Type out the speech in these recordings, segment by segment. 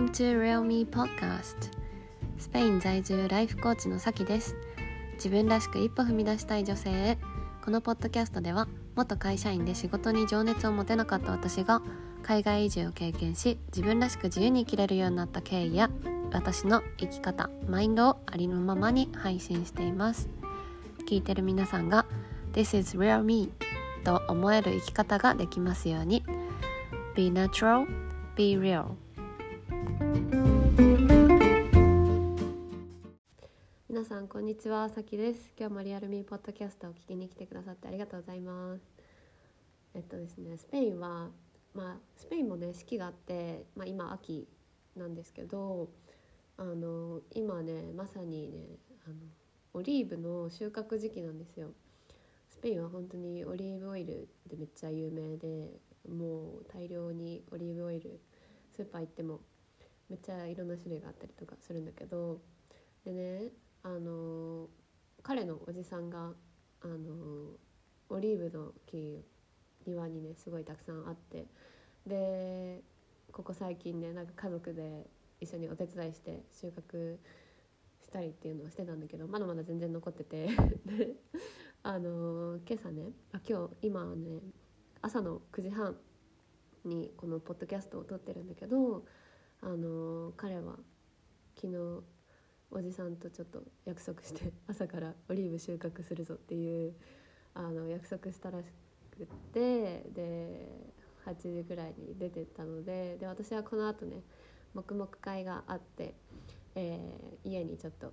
Welcome to Real Me Podcast. スペイン在住ライフコーチのさきです。自分らしく一歩踏み出したい女性へ。このポッドキャストでは元会社員で仕事に情熱を持てなかった私が海外移住を経験し自分らしく自由に生きれるようになった経緯や私の生き方マインドをありのままに配信しています。聞いてる皆さんが This is real me と思える生き方ができますように。Be natural, be real. 皆さんこんにちはさきです。今日もリアルミーポッドキャストを聞きに来てくださってありがとうございます。えっとですねスペインはまあスペインもね四季があって、まあ、今秋なんですけどあの今ねまさにねあのオリーブの収穫時期なんですよ。スペインは本当にオリーブオイルでめっちゃ有名でもう大量にオリーブオイルスーパー行ってもめっちゃいろんな種類があったりとかするんだけどでねあの彼のおじさんがあのオリーブの木庭にねすごいたくさんあってでここ最近ねなんか家族で一緒にお手伝いして収穫したりっていうのをしてたんだけどまだまだ全然残ってて であの今朝ねあ今日今ね朝の9時半にこのポッドキャストを撮ってるんだけどあの彼は昨日おじさんとちょっと約束して 朝からオリーブ収穫するぞっていうあの約束したらしくてで8時ぐらいに出てったのでで私はこの後ね黙々会があって、えー家にちょっと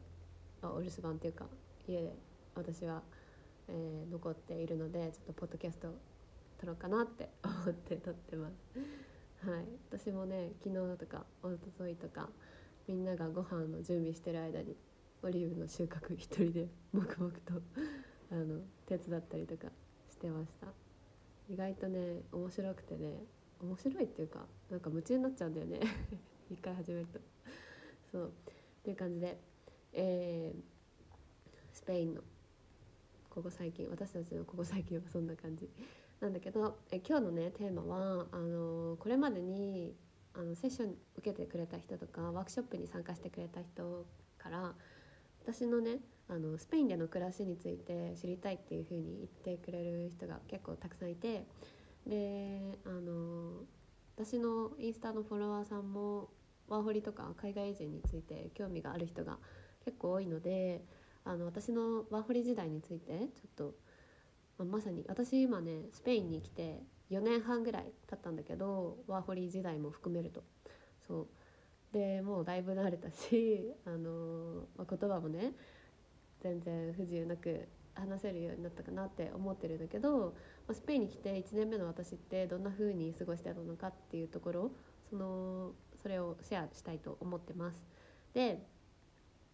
あお留守番っていうか家で私は、えー残っているのでちょっとポッドキャスト撮ろうかなって思って撮ってます。はい、私もね昨日とか一昨日とかみんながご飯の準備してる間にオリーブの収穫一人で黙々とあの手伝ったりとかしてました。意外とね面白くてね面白いっていうかなんか夢中になっちゃうんだよね。一回始めると。そう。っていう感じで、えースペインのここ最近私たちのここ最近はそんな感じ。なんだけどえ今日のねテーマはあのこれまでにあのセッション受けてくれた人とかワークショップに参加してくれた人から私のねあのスペインでの暮らしについて知りたいっていう風に言ってくれる人が結構たくさんいてであの私のインスタのフォロワーさんもワーホリとか海外移住について興味がある人が結構多いのであの私のワーホリ時代についてちょっと、まあまさに私今ねスペインに来て4年半ぐらい経ったんだけどワーホリ時代も含めるとそうでもうだいぶ慣れたし あの、まあ、言葉もね全然不自由なく話せるようになったかなって思ってるんだけど、まあ、スペインに来て1年目の私ってどんな風に過ごしてたのかっていうところそのそれをシェアしたいと思ってます。で、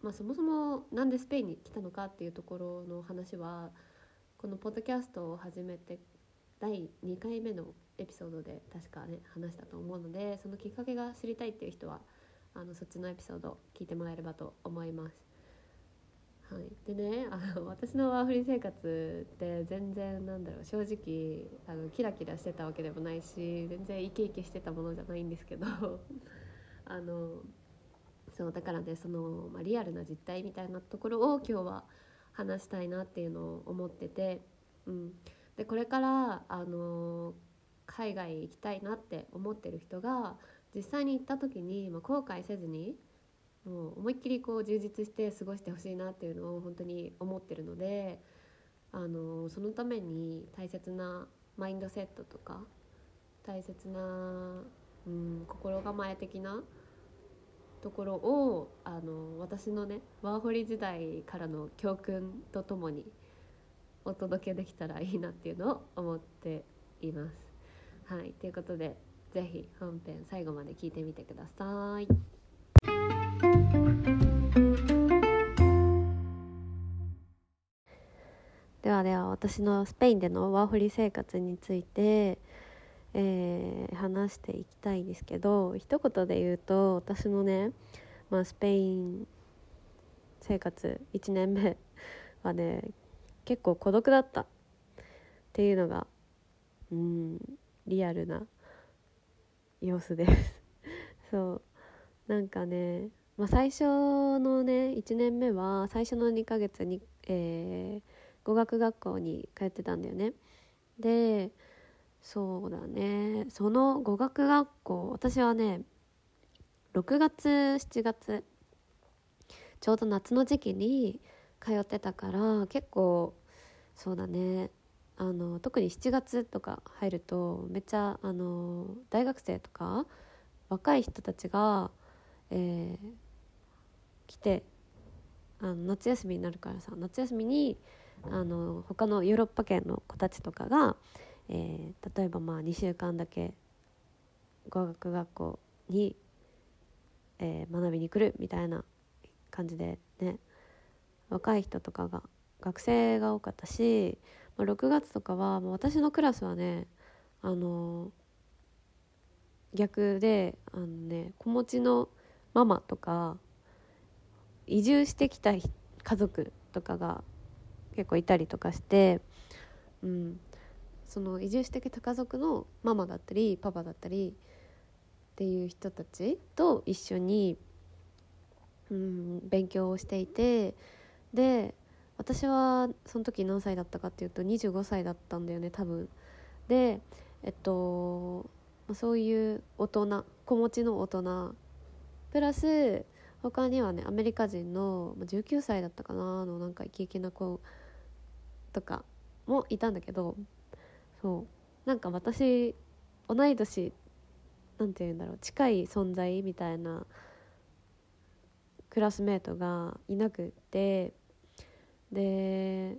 まあ、そもそもなんでスペインに来たのかっていうところの話はこのポッドキャストを始めて第2回目のエピソードで確かね話したと思うのでそのきっかけが知りたいっていう人はあのそっちのエピソード聞いてもらえればと思います。はい、でねあの私のワーフリー生活って全然なんだろう。正直あのキラキラしてたわけでもないし全然イケイケしてたものじゃないんですけど。あのそうだからねその、まあ、リアルな実態みたいなところを今日は話したいなっていうのを思ってて、うん、でこれからあの海外行きたいなって思ってる人が実際に行った時に、まあ、後悔せずにもう思いっきりこう充実して過ごしてほしいなっていうのを本当に思ってるのであのそのために大切なマインドセットとか大切な、うん、心構え的なところをあの私のねワーホリ時代からの教訓とともにお届けできたらいいなっていうのを思っています。はい、ということでぜひ本編最後まで聞いてみてください。ではでは私のスペインでのワーホリ生活について、えー話していきたいんですけど一言で言うと私のね、まあ、スペイン生活1年目はね結構孤独だった。っていうのがうんリアルな様子です。そう。なんかね、まあ、最初のね1年目は最初の2ヶ月に、えー、語学学校に通ってたんだよね。でそうだね。その語学学校私はね6月7月ちょうど夏の時期に通ってたから結構そうだね。あの特に7月とか入るとめっちゃあの大学生とか若い人たちが、えー、来てあの夏休みになるからさ夏休みにあの他のヨーロッパ圏の子たちとかが、えー、例えばまあ2週間だけ語学学校に、えー、学びに来るみたいな感じでね若い人とかが学生が多かったし、まあ、6月とかはもう私のクラスはねあの逆であのね子持ちのママとか移住してきた家族とかが結構いたりとかして、うん、その移住してきた家族のママだったりパパだったりっていう人たちと一緒に、うん、勉強をしていてで私はその時何歳だったかっていうと25歳だったんだよね多分。でえっとそういう大人子持ちの大人プラス他にはねアメリカ人の19歳だったかなのなんかイケイケな子とかもいたんだけどそう。なんか私同い年なんて言うんだろう近い存在みたいなクラスメートがいなくってで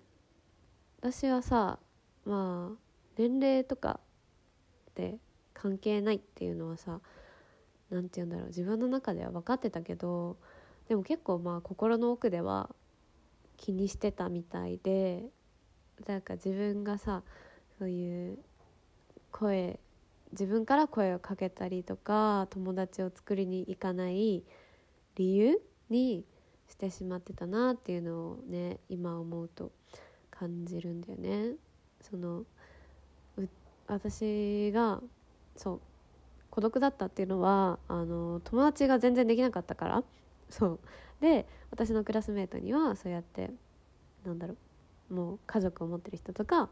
私はさまあ年齢とかって関係ないっていうのはさ何て言うんだろう自分の中では分かってたけどでも結構まあ心の奥では気にしてたみたいでなんか自分がさそういう声自分から声をかけたりとか友達を作りに行かない理由にしてしまってたなっていうのをね今思うと感じるんだよね。その私がそう孤独だったっていうのはあの友達が全然できなかったからそうで私のクラスメートにはそうやってなんだろうもう家族を持ってる人とか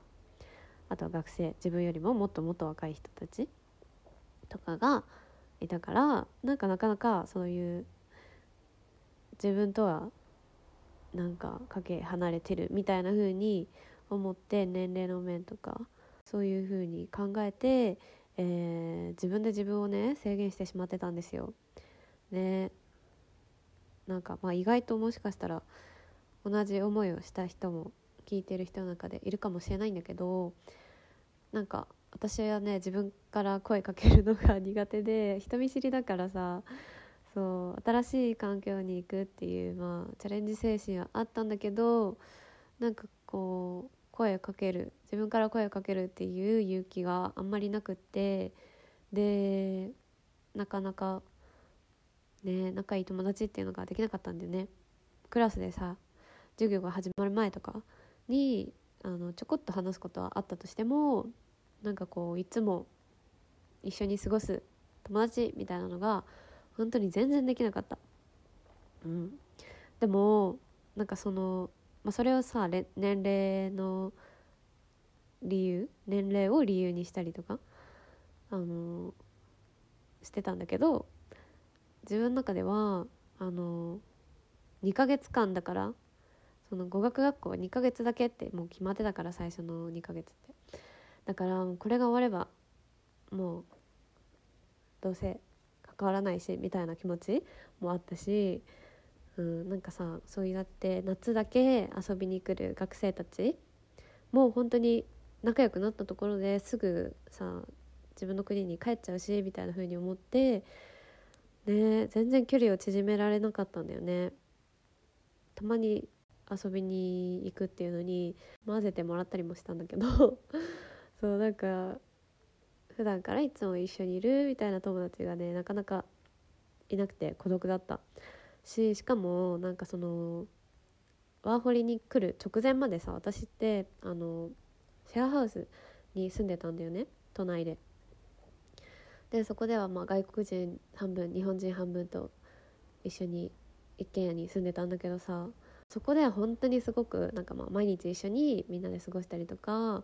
あとは学生自分よりももっともっと若い人たちとかがいたからなんかなかなかそういう自分とはなんかかけ離れてるみたいな風に思って年齢の面とかそういう風に考えて、えー、自分で自分をね制限してしまってたんですよ。ねなんかまあ意外ともしかしたら同じ思いをした人も聞いてる人の中でいるかもしれないんだけどなんか私はね自分から声かけるのが苦手で 人見知りだからさそう新しい環境に行くっていうまあチャレンジ精神はあったんだけどなんかこう声かける自分から声をかけるっていう勇気があんまりなくってでなかなかね仲いい友達っていうのができなかったんだよね。クラスでさ授業が始まる前とかにあのちょこっと話すことはあったとしてもなんかこういつも一緒に過ごす友達みたいなのが本当に全然できなかった。うん、でもなんかその、まあ、それをさ年齢の理由年齢を理由にしたりとか、あのしてたんだけど自分の中ではあの2ヶ月間だからその語学学校は2ヶ月だけってもう決まってたから最初の2ヶ月ってだからこれが終わればもうどうせ関わらないしみたいな気持ちもあったし、うん、なんかさそうやって夏だけ遊びに来る学生たちもう本当に仲良くなったところですぐさ自分の国に帰っちゃうしみたいな風に思ってね全然距離を縮められなかったんだよね。たまに遊びに行くっていうのに混ぜてもらったりもしたんだけどそうなんか普段からいつも一緒にいるみたいな友達がねなかなかいなくて孤独だったししかもなんかそのワーホリに来る直前までさ私ってあのシェアハウスに住んでたんだよね都内で。でそこではまあ外国人半分日本人半分と一緒に一軒家に住んでたんだけどさそこでは本当にすごくなんかまあ毎日一緒にみんなで過ごしたりとか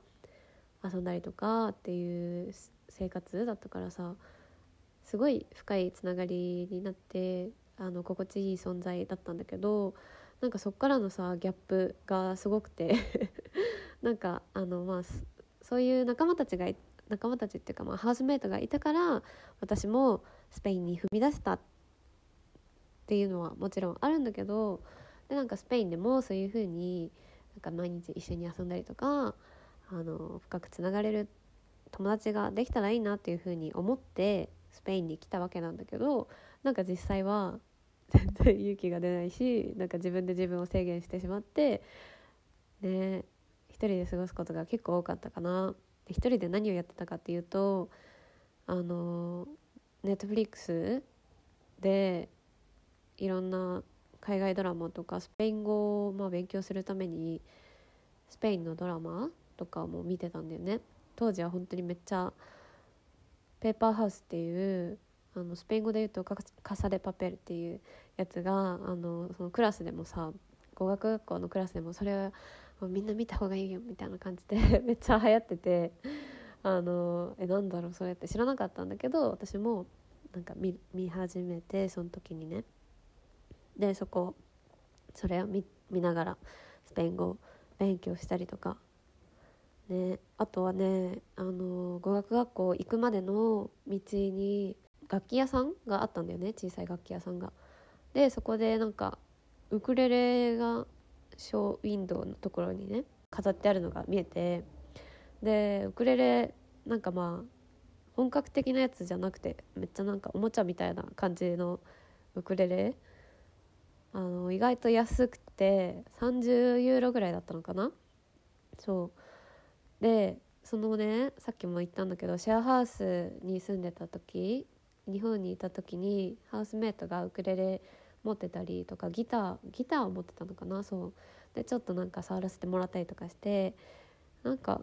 遊んだりとかっていう生活だったからさすごい深いつながりになってあの心地いい存在だったんだけどなんかそっからのさギャップがすごくて なんかあのまあそういう仲間たちが仲間たちっていうか、まあ、ハウスメイトがいたから私もスペインに踏み出せたっていうのはもちろんあるんだけどでなんかスペインでもそういう風になんか毎日一緒に遊んだりとかあの深くつながれる友達ができたらいいなっていう風に思ってスペインに来たわけなんだけどなんか実際は 全然勇気が出ないしなんか自分で自分を制限してしまってね一人で過ごすことが結構多かったかな。一人で何をやってたかっていうとあのネットフリックスでいろんな海外ドラマとかスペイン語をまあ勉強するためにスペインのドラマとかも見てたんだよね。当時は本当にめっちゃペーパーハウスっていうあのスペイン語で言うとカサデパペルっていうやつがあのそのクラスでもさ語学学校のクラスでもそれはみんな見た方がいいよみたいな感じで めっちゃ流行っててあのえなんだろうそうやって知らなかったんだけど私もなんか見見始めてその時にね。でそこそれを見見ながらスペイン語勉強したりとか、ね、あとはねあの語学学校行くまでの道に楽器屋さんがあったんだよね。小さい楽器屋さんが。でそこでなんかウクレレがショーウィンドウのところにね飾ってあるのが見えて。でウクレレなんかまあ本格的なやつじゃなくてめっちゃなんかおもちゃみたいな感じのウクレレ。あの意外と安くて30ユーロぐらいだったのかな。そう。でそのねさっきも言ったんだけどシェアハウスに住んでた時日本にいた時にハウスメイトがウクレレ持ってたりとかギターギターを持ってたのかなそう。でちょっとなんか触らせてもらったりとかしてなんか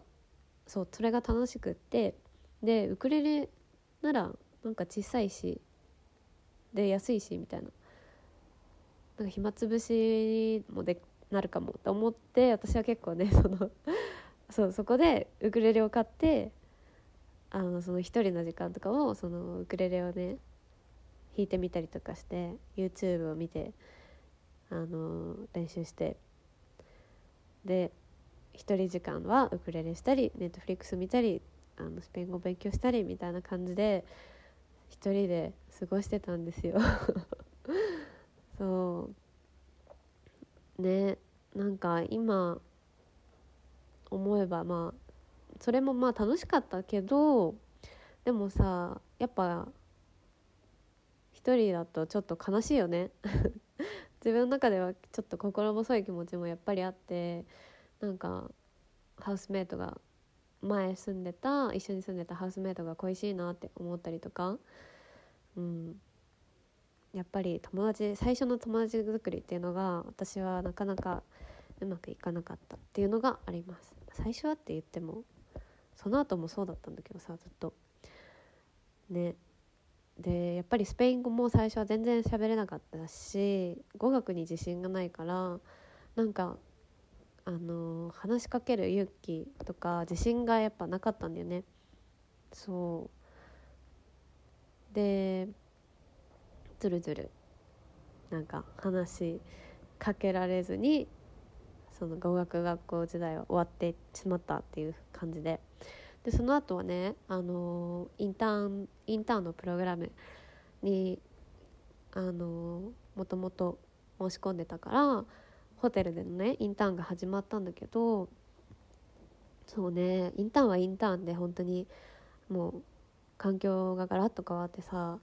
そうそれが楽しくってでウクレレならなんか小さいしで安いしみたいな。なんか暇つぶしもでなるかもと思って私は結構ねそのそうそこでウクレレを買ってあのその一人の時間とかをそのウクレレをね弾いてみたりとかして YouTube を見てあの練習してで一人時間はウクレレしたりネットフリックス見たりあのスペイン語勉強したりみたいな感じで一人で過ごしてたんですよ。そう。ねなんか今思えばまあそれもまあ楽しかったけどでもさやっぱ一人だとちょっと悲しいよね。自分の中ではちょっと心細い気持ちもやっぱりあってなんかハウスメイトが前住んでた一緒に住んでたハウスメイトが恋しいなって思ったりとか、うん、やっぱり友達最初の友達作りっていうのが私はなかなかうまくいかなかったっていうのがあります。最初はって言ってもその後もそうだったんだけどさずっと。ね。でやっぱりスペイン語も最初は全然喋れなかったし語学に自信がないからなんかあの話しかける勇気とか自信がやっぱなかったんだよね。そう。でずるずるなんか話しかけられずにその語学学校時代は終わってしまったっていう感じで。でその後はねあのインターンインターンのプログラムにあのもともと申し込んでたからホテルでのねインターンが始まったんだけどそうねインターンはインターンで本当にもう環境がガラッと変わってさ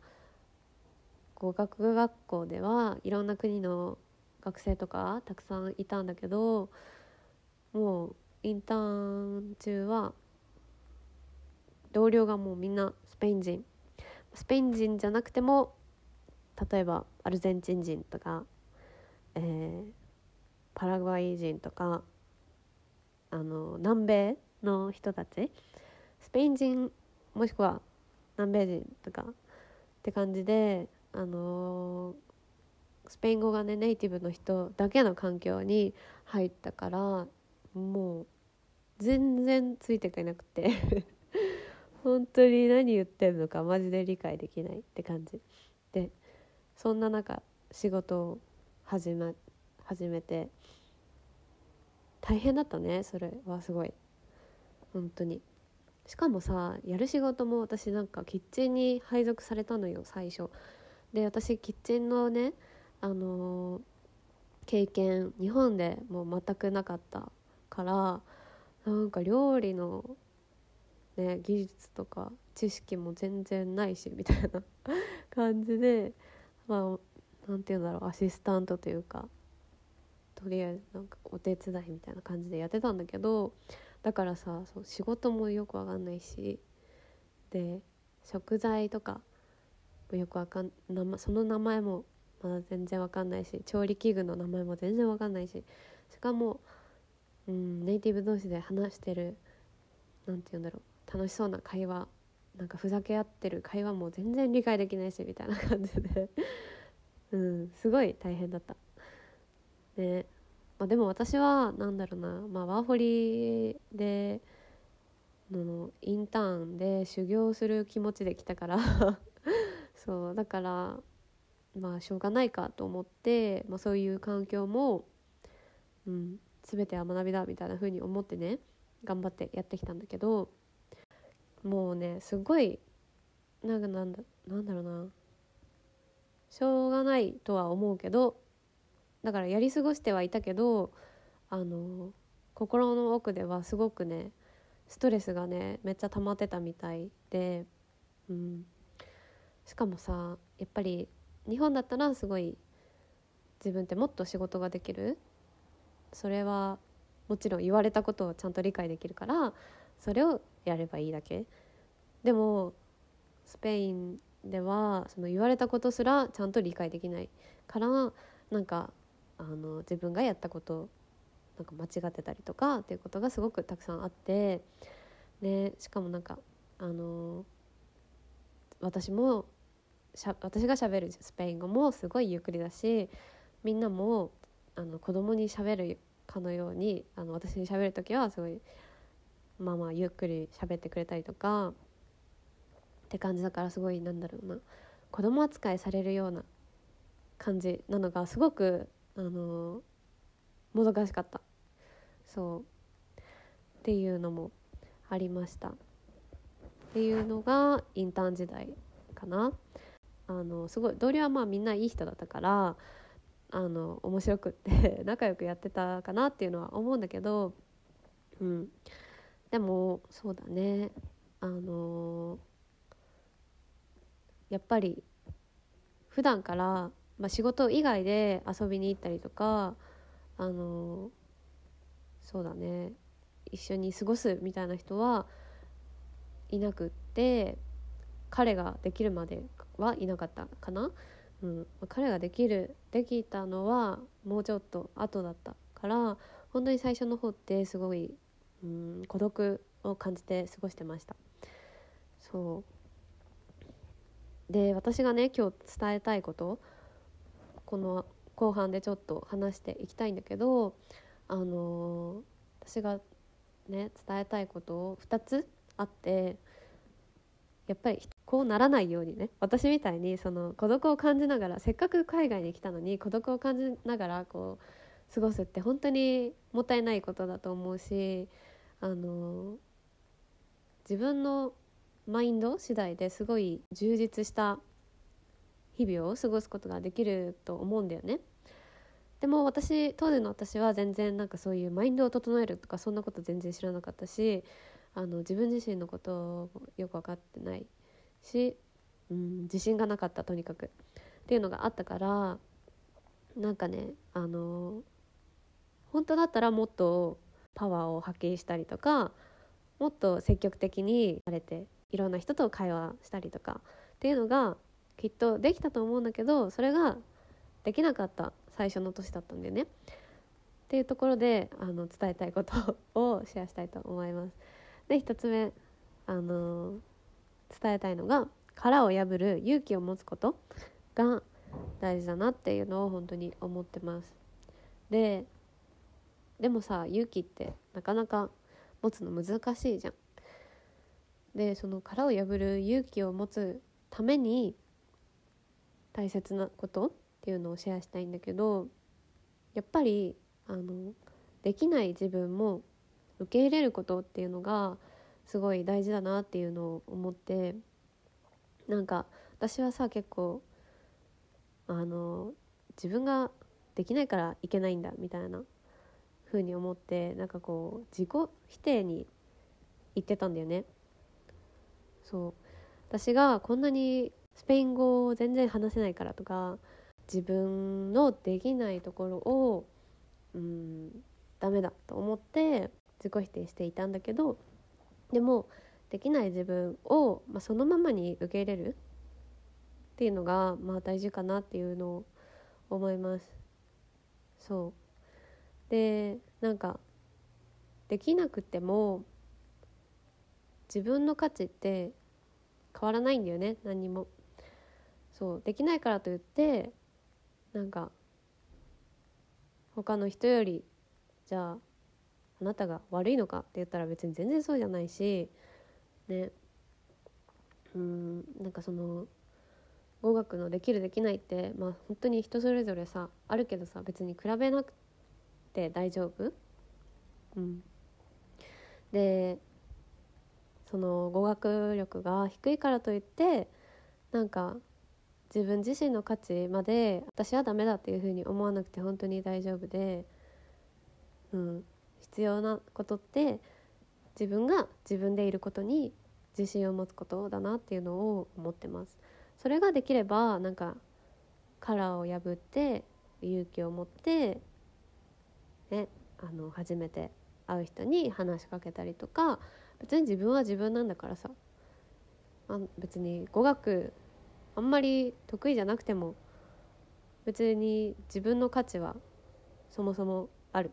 語学学校ではいろんな国の学生とかたくさんいたんだけどもうインターン中は同僚がもうみんなスペイン人。スペイン人じゃなくても例えばアルゼンチン人とか、えー、パラグアイ人とかあの南米の人たち。スペイン人もしくは南米人とかって感じであのスペイン語がねネイティブの人だけの環境に入ったからもう全然ついてくれなくて。本当に何言ってんのかマジで理解できないって感じ。でそんな中仕事を始め始めて大変だったねそれはすごい。本当に。しかもさやる仕事も私なんかキッチンに配属されたのよ最初。で私キッチンのねあの、経験日本でもう全くなかったからなんか料理のね技術とか知識も全然ないしみたいな感じでまあなんて言うんだろうアシスタントというかとりあえずなんかお手伝いみたいな感じでやってたんだけどだからさそう仕事もよくわかんないしで食材とかよくわかんその名前もまだ全然わかんないし調理器具の名前も全然わかんないししかも、うん、ネイティブ同士で話してる何て言うんだろう楽しそうな会話なんかふざけ合ってる会話も全然理解できないしみたいな感じで。うんすごい大変だった。ね。まあ、でも私は何だろうな、まあ、ワーホリでのインターンで修行する気持ちで来たから。そうだからまあしょうがないかと思って、まあ、そういう環境も、うん、全ては学びだみたいな風に思ってね頑張ってやってきたんだけどもうねすごいなんかなんだなんだろうな。しょうがないとは思うけどだからやり過ごしてはいたけどあの心の奥ではすごくねストレスがねめっちゃ溜まってたみたいで、うん、しかもさやっぱり日本だったらすごい自分ってもっと仕事ができる。それはもちろん言われたことをちゃんと理解できるからそれをやればいいだけ。でもスペインではその言われたことすらちゃんと理解できないからなんかあの自分がやったことなんか間違ってたりとかっていうことがすごくたくさんあってでしかもなんかあの私もしゃ私がしゃべるスペイン語もすごいゆっくりだしみんなもあの子供にしゃべるかのようにあの私にしゃべる時はすごいまあまあゆっくり喋ってくれたりとかって感じだからすごいなんだろうな。子供扱いされるような感じなのがすごくあのもどかしかった。そう。っていうのもありました。っていうのがインターン時代かな。あのすごい同僚はまあみんないい人だったからあの面白くって 仲良くやってたかなっていうのは思うんだけど、うん、でもそうだね。あのやっぱり普段からまあ、仕事以外で遊びに行ったりとかあのそうだね。一緒に過ごすみたいな人はいなくって彼ができるまではいなかったかな、うん、彼ができるできたのはもうちょっと後だったから本当に最初の方ってすごい、うん、孤独を感じて過ごしてました。そう。で私がね今日伝えたいことこの後半でちょっと話していきたいんだけどあの私がね伝えたいことを2つあってやっぱりこうならないようにね私みたいにその孤独を感じながらせっかく海外に来たのに孤独を感じながらこう過ごすって本当にもったいないことだと思うしあの自分のマインド次第ですごい充実した日々を過ごすことができると思うんだよね。でも私当時の私は全然なんかそういうマインドを整えるとかそんなこと全然知らなかったしあの自分自身のことをよく分かってないし、うん、自信がなかったとにかくっていうのがあったからなんかねあの本当だったらもっとパワーを発揮したりとかもっと積極的にされていろんな人と会話したりとかっていうのがきっとできたと思うんだけどそれができなかった最初の年だったんだよね。っていうところであの伝えたいことを シェアしたいと思います。で1つ目あの伝えたいのが殻を破る勇気を持つことが大事だなっていうのを本当に思ってます。ででもさ勇気ってなかなか持つの難しいじゃん。でその殻を破る勇気を持つために大切なことっていうのをシェアしたいんだけどやっぱりあのできない自分も受け入れることっていうのがすごい大事だなっていうのを思ってなんか私はさ結構あの自分ができないからいけないんだみたいな風に思ってなんかこう自己否定に言ってたんだよね。そう私がこんなにスペイン語を全然話せないからとか自分のできないところをうんダメだと思って自己否定していたんだけどでもできない自分を、まあ、そのままに受け入れるっていうのが、まあ、大事かなっていうのを思います。そうでなんかできなくても自分の価値って変わらないんだよね何にも。そうできないからといってなんか他の人よりじゃああなたが悪いのかって言ったら別に全然そうじゃないしね。うんなんかその語学のできるできないってまあ本当に人それぞれさあるけどさ別に比べなくて大丈夫？うん。でその語学力が低いからといってなんか自分自身の価値まで私はダメだっていうふうに思わなくて本当に大丈夫で、うん、必要なことって自分が自分でいることに自信を持つことだなっていうのを思ってます。それができればなんか殻を破って勇気を持ってねあの初めて会う人に話しかけたりとか別に自分は自分なんだからさあ別に語学あんまり得意じゃなくても別に自分の価値はそもそもある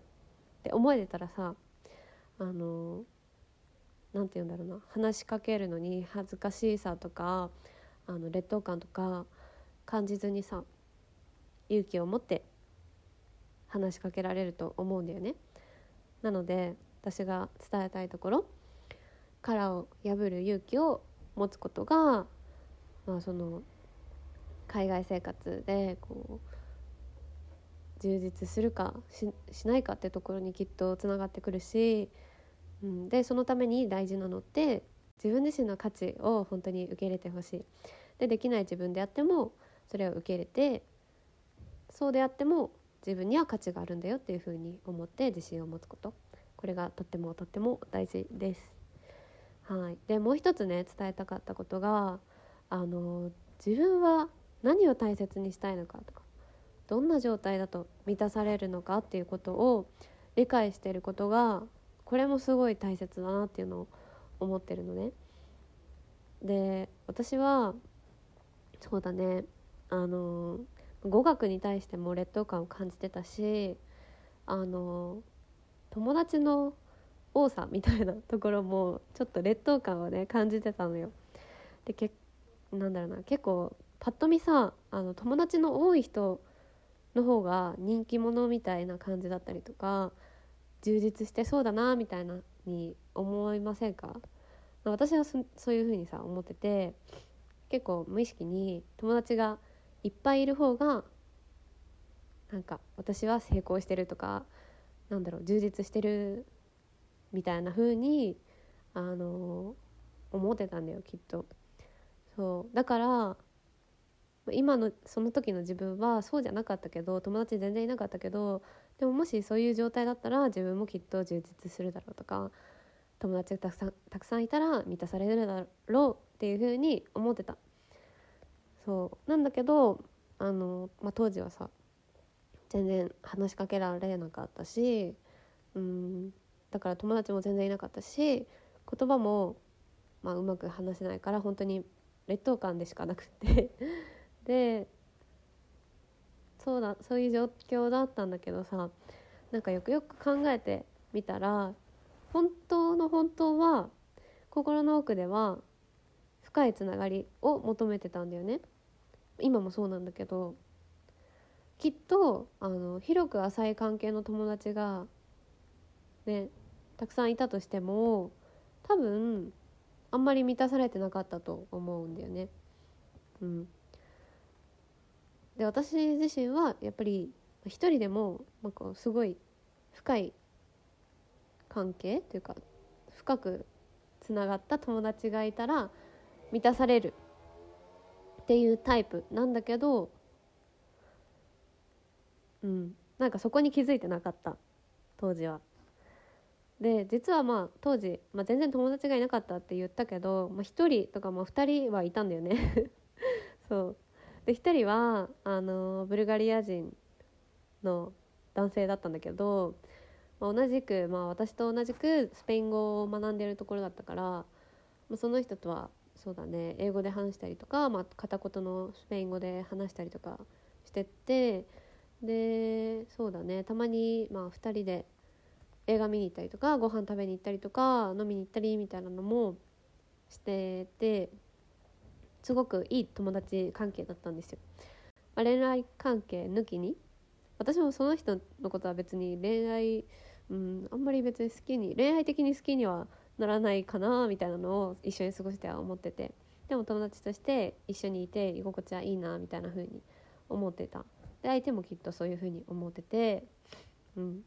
って思えてたらさあの何て言うんだろうな話しかけるのに恥ずかしさとかあの劣等感とか感じずにさ勇気を持って話しかけられると思うんだよね。なので私が伝えたいところ殻を破る勇気を持つことが、まあ、その海外生活でこう充実するかしないかってところにきっとつながってくるし、うん、でそのために大事なのって自分自身の価値を本当に受け入れてほしい。でできない自分であってもそれを受け入れてそうであっても自分には価値があるんだよっていうふうに思って自信を持つことこれがとってもとっても大事です。はい、でもう一つね伝えたかったことがあの自分は何を大切にしたいのかとかどんな状態だと満たされるのかっていうことを理解してることがこれもすごい大切だなっていうのを思ってるのね。で私はそうだねあの語学に対しても劣等感を感じてたしあの友達の多さみたいなところもちょっと劣等感をね感じてたのよ。でけなんだろうな結構パッと見さあの友達の多い人の方が人気者みたいな感じだったりとか充実してそうだなみたいなに思いませんか？私はそういう風にさ思ってて結構無意識に友達がいっぱいいる方がなんか私は成功してるとかなんだろう充実してるみたいな風にあの思ってたんだよきっと。そうだから今のその時の自分はそうじゃなかったけど友達全然いなかったけどでももしそういう状態だったら自分もきっと充実するだろうとか友達がたくさんたくさんいたら満たされるだろうっていうふうに思ってた。そう。なんだけどあの、まあ、当時はさ全然話しかけられなかったしうんだから友達も全然いなかったし言葉も、まあ、うまく話せないから本当に劣等感でしかなくて。でそうだそういう状況だったんだけどさなんかよくよく考えてみたら本当の本当は心の奥では深いつながりを求めてたんだよね今もそうなんだけどきっとあの広く浅い関係の友達がねたくさんいたとしても多分あんまり満たされてなかったと思うんだよね。うん、で私自身はやっぱり一人でもなんかすごい深い関係というか深くつながった友達がいたら満たされるっていうタイプなんだけどうんなんかそこに気づいてなかった当時は。で実はまあ当時、まあ、全然友達がいなかったって言ったけど、まあ、1人とかまあ2人はいたんだよね そうで1人はあのブルガリア人の男性だったんだけど、まあ、同じく、まあ、私と同じくスペイン語を学んでるところだったから、まあ、その人とはそうだね英語で話したりとか、まあ、片言のスペイン語で話したりとかしてってでそうだねたまに、まあ、2人で映画見に行ったりとかご飯食べに行ったりとか飲みに行ったりみたいなのもしててすごくいい友達関係だったんですよ。まあ、恋愛関係抜きに。私もその人のことは別に恋愛、うん、あんまり別に好きに恋愛的に好きにはならないかなみたいなのを一緒に過ごしては思ってて。でも友達として一緒にいて居心地はいいなみたいな風に思ってた。で相手もきっとそういう風に思ってて。うん。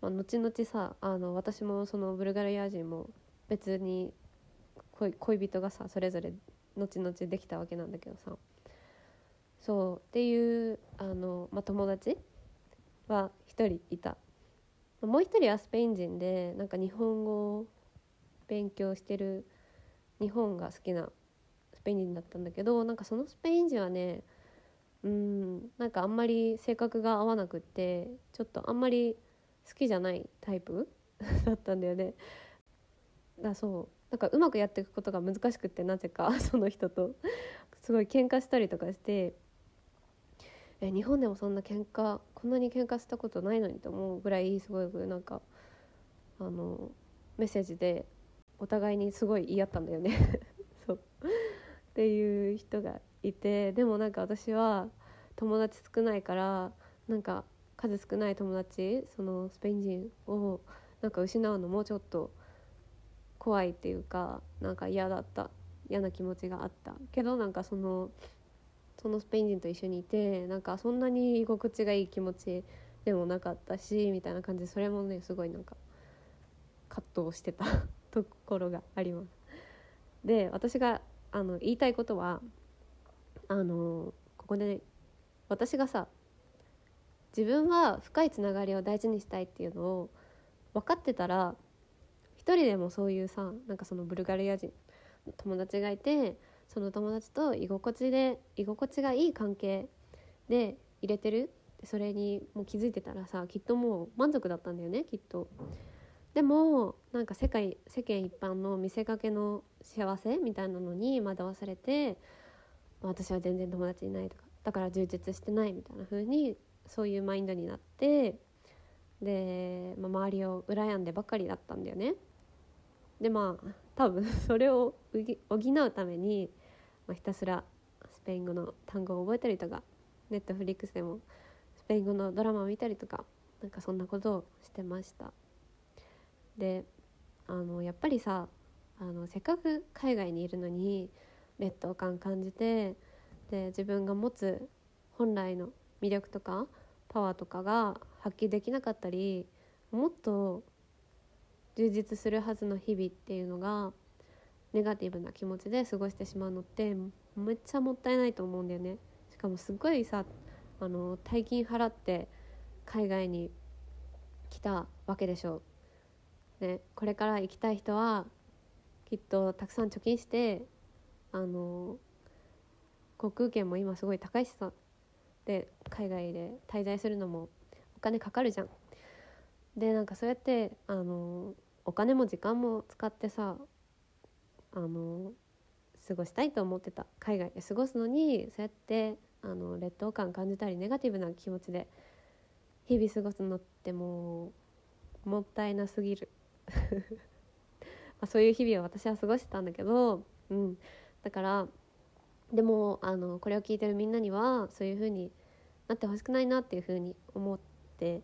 まあ、後々さあの私もそのブルガリア人も別に恋恋人がさそれぞれ後々できたわけなんだけどさそうっていうあの、まあ、友達は1人いたもう1人はスペイン人でなんか日本語を勉強してる日本が好きなスペイン人だったんだけどなんかそのスペイン人はねうんなんかあんまり性格が合わなくってちょっとあんまり好きじゃないタイプだったんだよね。だそうなんかうまくやっていくことが難しくってなぜか その人と。すごい喧嘩したりとかしてえ日本でもそんな喧嘩こんなに喧嘩したことないのにと思うぐらいすごいなんかあのメッセージでお互いにすごい言い合ったんだよね。そう。っていう人がいてでもなんか私は友達少ないからなんか数少ない友達そのスペイン人をなんか失うのもちょっと怖いっていうかなんか嫌だった嫌な気持ちがあったけどなんかそのそのスペイン人と一緒にいてなんかそんなに居心地がいい気持ちでもなかったしみたいな感じでそれもねすごいなんか葛藤してた ところがあります。で私があの言いたいことはあのここでね私がさ自分は深いつながりを大事にしたいっていうのを分かってたら人でもそういうさなんかそのブルガリア人友達がいてその友達と居心地で居心地がいい関係で入れてるそれにもう気づいてたらさきっともう満足だったんだよねきっと。でもなんか世界世間一般の見せかけの幸せみたいなのに惑わされて私は全然友達いないとかだから充実してないみたいな風にそういうマインドになってで、まあ、周りを羨んでばっかりだったんだよね。でまあ多分 それを補うために、まあ、ひたすらスペイン語の単語を覚えたりとかネットフリックスでもスペイン語のドラマを見たりとかなんかそんなことをしてました。であのやっぱりさあのせっかく海外にいるのに劣等感感じてで自分が持つ本来の魅力とかパワーとかが発揮できなかったりもっと充実するはずの日々っていうのがネガティブな気持ちで過ごしてしまうのってめっちゃもったいないと思うんだよね。しかもすっごいさあの大金払って海外に来たわけでしょう。ね、これから行きたい人はきっとたくさん貯金してあの航空券も今すごい高いしさで海外で滞在するのもお金かかるじゃん。でなんかそうやってあのお金も時間も使ってさあの過ごしたいと思ってた。海外で過ごすのにそうやってあの劣等感感じたりネガティブな気持ちで日々過ごすのってもうもったいなすぎる。まそういう日々を私は過ごしてたんだけど、うん、だからでもあのこれを聞いてるみんなにはそういうふうになってほしくないなっていうふうに思って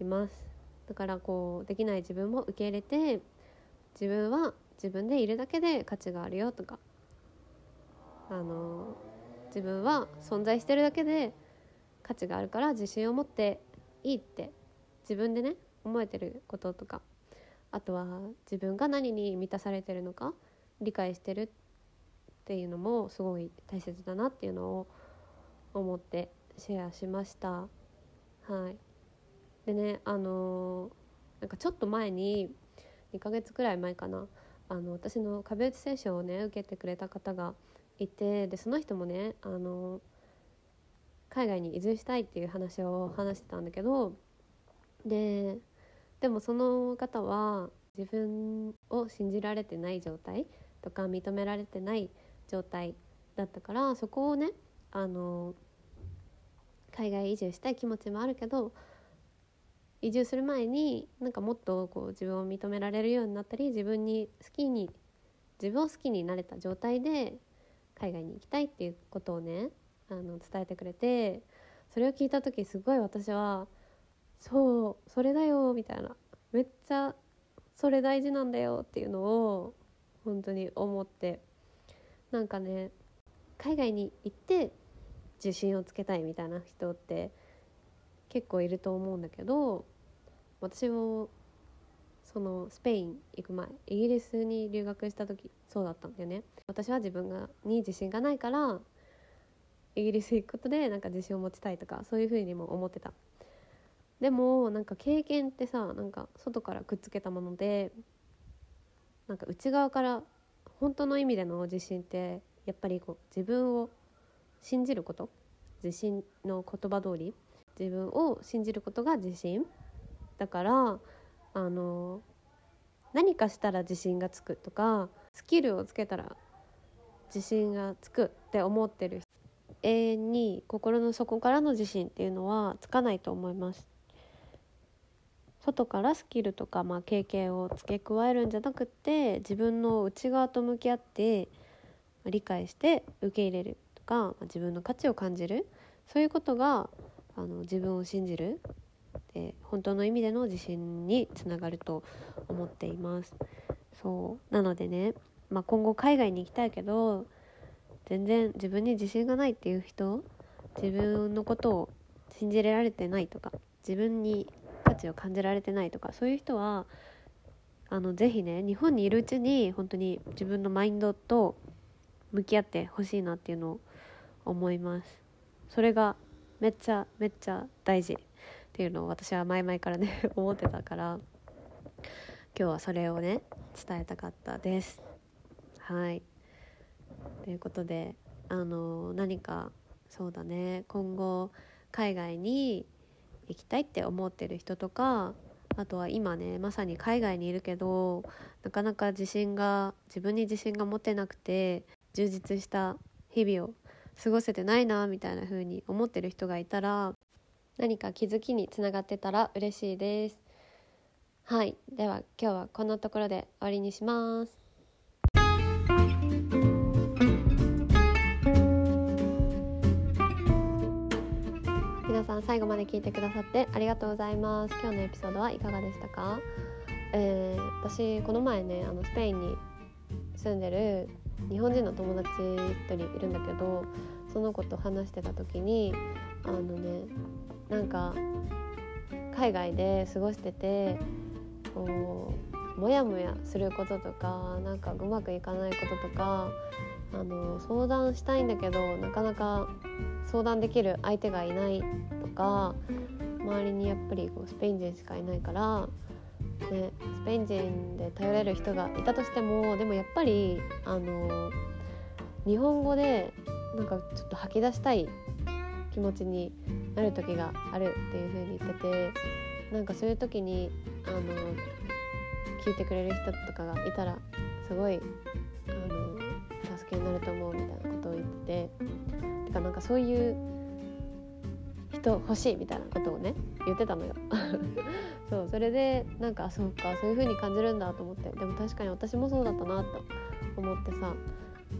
います。だからこうできない自分も受け入れて自分は自分でいるだけで価値があるよとかあの自分は存在してるだけで価値があるから自信を持っていいって自分でね思えてることとかあとは自分が何に満たされてるのか理解してるっていうのもすごい大切だなっていうのを思ってシェアしました。はい。でねあの、なんかちょっと前に2ヶ月くらい前かな。あの私の壁打ちセッションをね受けてくれた方がいてでその人もねあの海外に移住したいっていう話を話してたんだけどででもその方は自分を信じられてない状態とか認められてない状態だったからそこをねあの海外移住したい気持ちもあるけど移住する前になんかもっとこう自分を認められるようになったり自分に好きに自分を好きになれた状態で海外に行きたいっていうことをねあの伝えてくれてそれを聞いた時すごい私はそうそれだよみたいなめっちゃそれ大事なんだよっていうのを本当に思ってなんかね海外に行って自信をつけたいみたいな人って結構いると思うんだけど私もそのスペイン行く前イギリスに留学した時そうだったんだよね。私は自分がに自信がないからイギリス行くことでなんか自信を持ちたいとかそういうふうにも思ってた。でもなんか経験ってさなんか外からくっつけたものでなんか内側から本当の意味での自信ってやっぱりこう自分を信じること自信の言葉通り自分を信じることが自信。だからあの何かしたら自信がつくとかスキルをつけたら自信がつくって思ってる。永遠に心の底からの自信っていうのはつかないと思います。外からスキルとか、まあ、経験を付け加えるんじゃなくって自分の内側と向き合って理解して受け入れるとか、まあ、自分の価値を感じる。そういうことがあの自分を信じる。で本当の意味での自信につながると思っています。そう。なのでね、まあ、今後海外に行きたいけど全然自分に自信がないっていう人自分のことを信じられてないとか自分に価値を感じられてないとかそういう人はあのぜひね日本にいるうちに本当に自分のマインドと向き合ってほしいなっていうのを思います。それがめっちゃめっちゃ大事っていうのを私は前々からね 思ってたから今日はそれをね伝えたかったです。はい。ということであの何かそうだね今後海外に行きたいって思ってる人とかあとは今ねまさに海外にいるけどなかなか自信が自分に自信が持てなくて充実した日々を過ごせてないなみたいな風に思ってる人がいたら何か気づきにつながってたら嬉しいです。はい。では今日はこんなところで終わりにします。皆さん最後まで聞いてくださってありがとうございます。今日のエピソードはいかがでしたか、えー、私この前ねあのスペインに住んでる日本人の友達一人いるんだけどその子と話してた時にあのねなんか海外で過ごしててこうモヤモヤすることとかなんかうまくいかないこととかあの相談したいんだけどなかなか相談できる相手がいないとか周りにやっぱりこうスペイン人しかいないから、ね、スペイン人で頼れる人がいたとしてもでもやっぱりあの日本語でなんかちょっと吐き出したい気持ちになる時があるっていう風に言っててなんかそういう時にあの聞いてくれる人とかがいたらすごいあの助けになると思うみたいなことを言ってててかなんかそういう人欲しいみたいなことをね言ってたのよ。そうそれでなんかそうかそういう風に感じるんだと思って。でも確かに私もそうだったなと思ってさ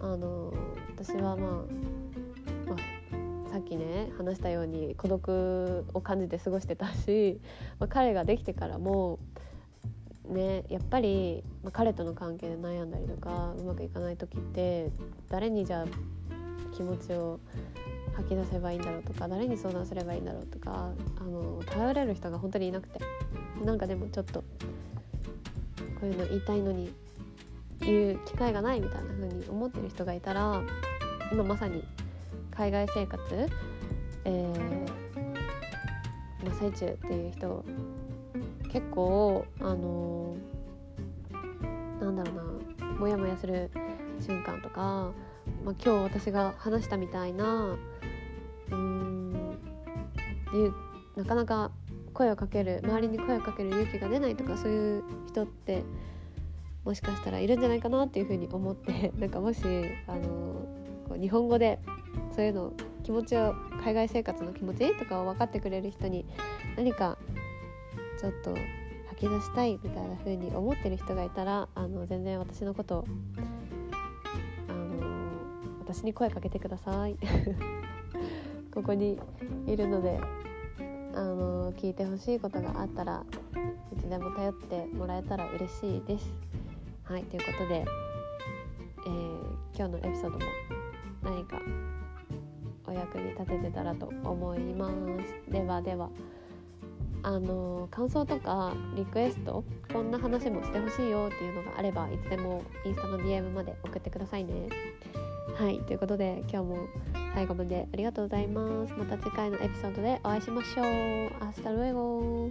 あの私はまあ、まあ、さっきね話したように孤独を感じて過ごしてたし、まあ、彼ができてからもねやっぱり、まあ、彼との関係で悩んだりとかうまくいかない時って誰にじゃあ気持ちを吐き出せばいいんだろうとか誰に相談すればいいんだろうとかあの頼れる人が本当にいなくて。なんかでもちょっとこういうの言いたいのに言う機会がないみたいな風に思ってる人がいたら今まさに海外生活、えー、真っ最中っていう人結構あのー、なんだろうなモヤモヤする瞬間とか、まあ、今日私が話したみたいなうんなかなか声をかける周りに声をかける勇気が出ないとかそういう人ってもしかしたらいるんじゃないかなっていうふうに思って なんかもしあのこう日本語でそういうの気持ちを海外生活の気持ちとかを分かってくれる人に何かちょっと吐き出したいみたいな風に思ってる人がいたらあの全然私のことあの私に声かけてください ここにいるのであの聞いてほしいことがあったらいつでも頼ってもらえたら嬉しいです。はいということで、えー、今日のエピソードも何かお役に立ててたらと思います。ではでは。あの感想とかリクエストこんな話もしてほしいよっていうのがあればいつでもインスタの DM まで送ってくださいね。はいということで今日も最後までありがとうございます。また次回のエピソードでお会いしましょう。 Hasta luego